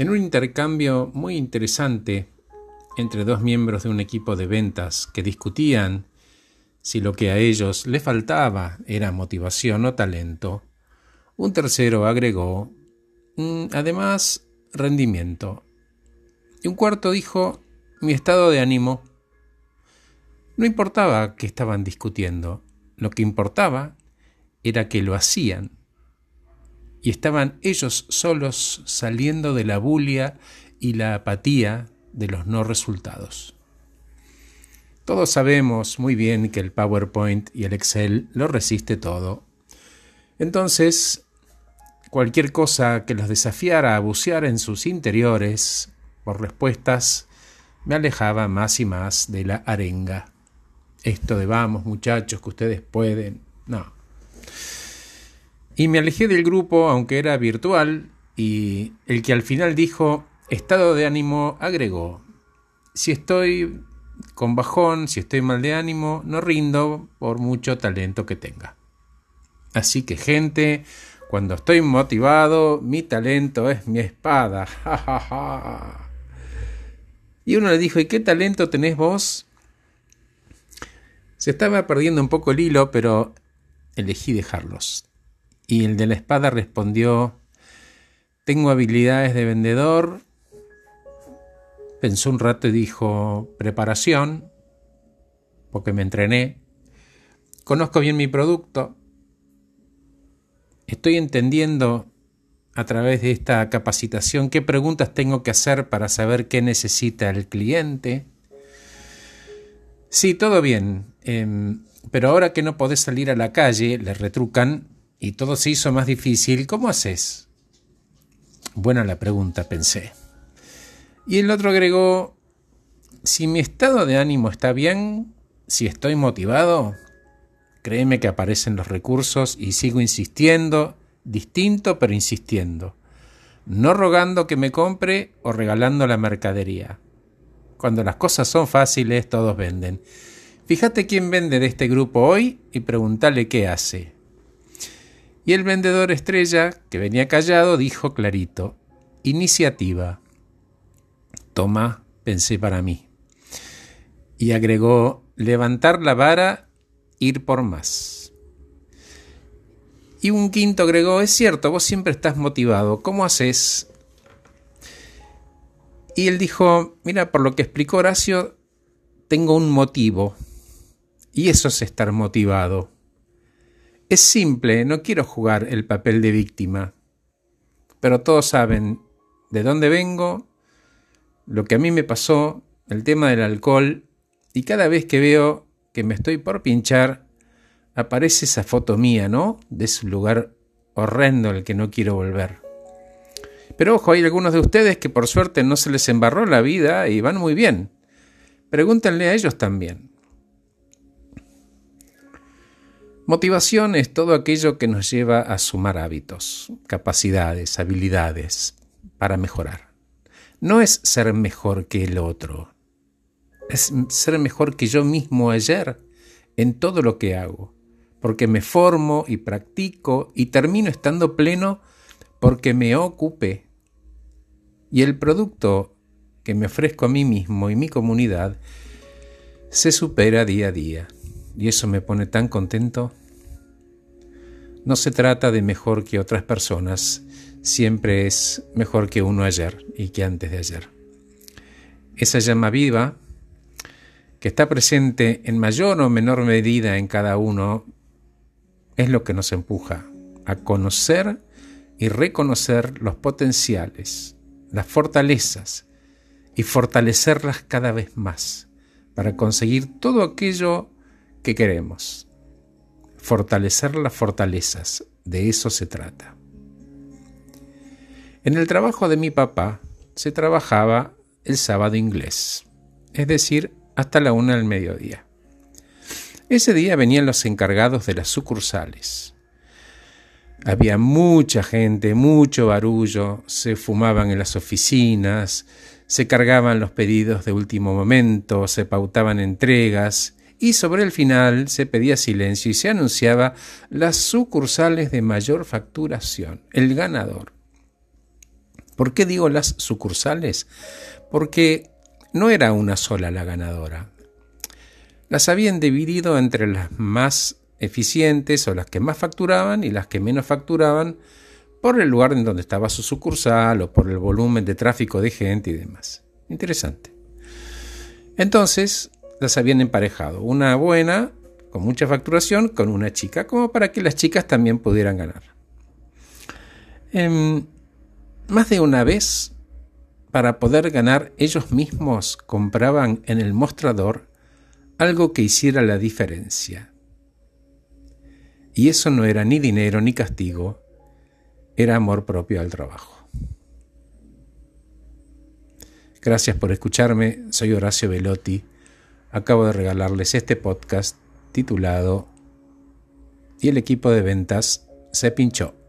En un intercambio muy interesante entre dos miembros de un equipo de ventas que discutían si lo que a ellos les faltaba era motivación o talento, un tercero agregó, mm, además, rendimiento. Y un cuarto dijo, mi estado de ánimo. No importaba que estaban discutiendo, lo que importaba era que lo hacían. Y estaban ellos solos saliendo de la bulia y la apatía de los no resultados. Todos sabemos muy bien que el PowerPoint y el Excel lo resiste todo. Entonces, cualquier cosa que los desafiara a bucear en sus interiores por respuestas me alejaba más y más de la arenga. Esto de vamos muchachos, que ustedes pueden. No. Y me alejé del grupo, aunque era virtual, y el que al final dijo estado de ánimo agregó, si estoy con bajón, si estoy mal de ánimo, no rindo por mucho talento que tenga. Así que gente, cuando estoy motivado, mi talento es mi espada. y uno le dijo, ¿y qué talento tenés vos? Se estaba perdiendo un poco el hilo, pero elegí dejarlos. Y el de la espada respondió, tengo habilidades de vendedor, Pensó un rato y dijo, preparación, porque me entrené, conozco bien mi producto, estoy entendiendo a través de esta capacitación qué preguntas tengo que hacer para saber qué necesita el cliente. Sí, todo bien, em, pero ahora que no podés salir a la calle, le retrucan y todo se hizo más difícil, ¿cómo haces? Buena la pregunta, pensé. Y el otro agregó, si mi estado de ánimo está bien, si estoy motivado, créeme que aparecen los recursos y sigo insistiendo, distinto pero insistiendo, no rogando que me compre o regalando la mercadería. Cuando las cosas son fáciles, todos venden. Fíjate quién vende de este grupo hoy y pregúntale qué hace. Y el vendedor estrella, que venía callado, dijo clarito, iniciativa. Toma, pensé para mí. Y agregó, levantar la vara, ir por más. Y un quinto agregó, es cierto, vos siempre estás motivado, ¿cómo haces? Y él dijo, mira, por lo que explicó Horacio, tengo un motivo. Y eso es estar motivado. Es simple, no quiero jugar el papel de víctima. Pero todos saben de dónde vengo, lo que a mí me pasó, el tema del alcohol, y cada vez que veo que me estoy por pinchar, aparece esa foto mía, ¿no? De ese lugar horrendo al que no quiero volver. Pero ojo, hay algunos de ustedes que por suerte no se les embarró la vida y van muy bien. Pregúntenle a ellos también. Motivación es todo aquello que nos lleva a sumar hábitos, capacidades, habilidades para mejorar no es ser mejor que el otro, es ser mejor que yo mismo ayer en todo lo que hago, porque me formo y practico y termino estando pleno porque me ocupe. Y el producto que me ofrezco a mí mismo y mi comunidad se supera día a día. Y eso me pone tan contento. No se trata de mejor que otras personas, siempre es mejor que uno ayer y que antes de ayer. Esa llama viva, que está presente en mayor o menor medida en cada uno, es lo que nos empuja a conocer y reconocer los potenciales, las fortalezas y fortalecerlas cada vez más para conseguir todo aquello que queremos. Fortalecer las fortalezas, de eso se trata. En el trabajo de mi papá se trabajaba el sábado inglés, es decir, hasta la una del mediodía. Ese día venían los encargados de las sucursales. Había mucha gente, mucho barullo, se fumaban en las oficinas, se cargaban los pedidos de último momento, se pautaban entregas y sobre el final se pedía silencio y se anunciaba las sucursales de mayor facturación, el ganador. ¿Por qué digo las sucursales? Porque no era una sola la ganadora. Las habían dividido entre las más eficientes o las que más facturaban y las que menos facturaban por el lugar en donde estaba su sucursal o por el volumen de tráfico de gente y demás. Interesante. Entonces las habían emparejado, una buena, con mucha facturación, con una chica, como para que las chicas también pudieran ganar. Em, más de una vez, para poder ganar, ellos mismos compraban en el mostrador algo que hiciera la diferencia. Y eso no era ni dinero ni castigo, era amor propio al trabajo. Gracias por escucharme, soy Horacio Velotti. Acabo de regalarles este podcast titulado Y el equipo de ventas se pinchó.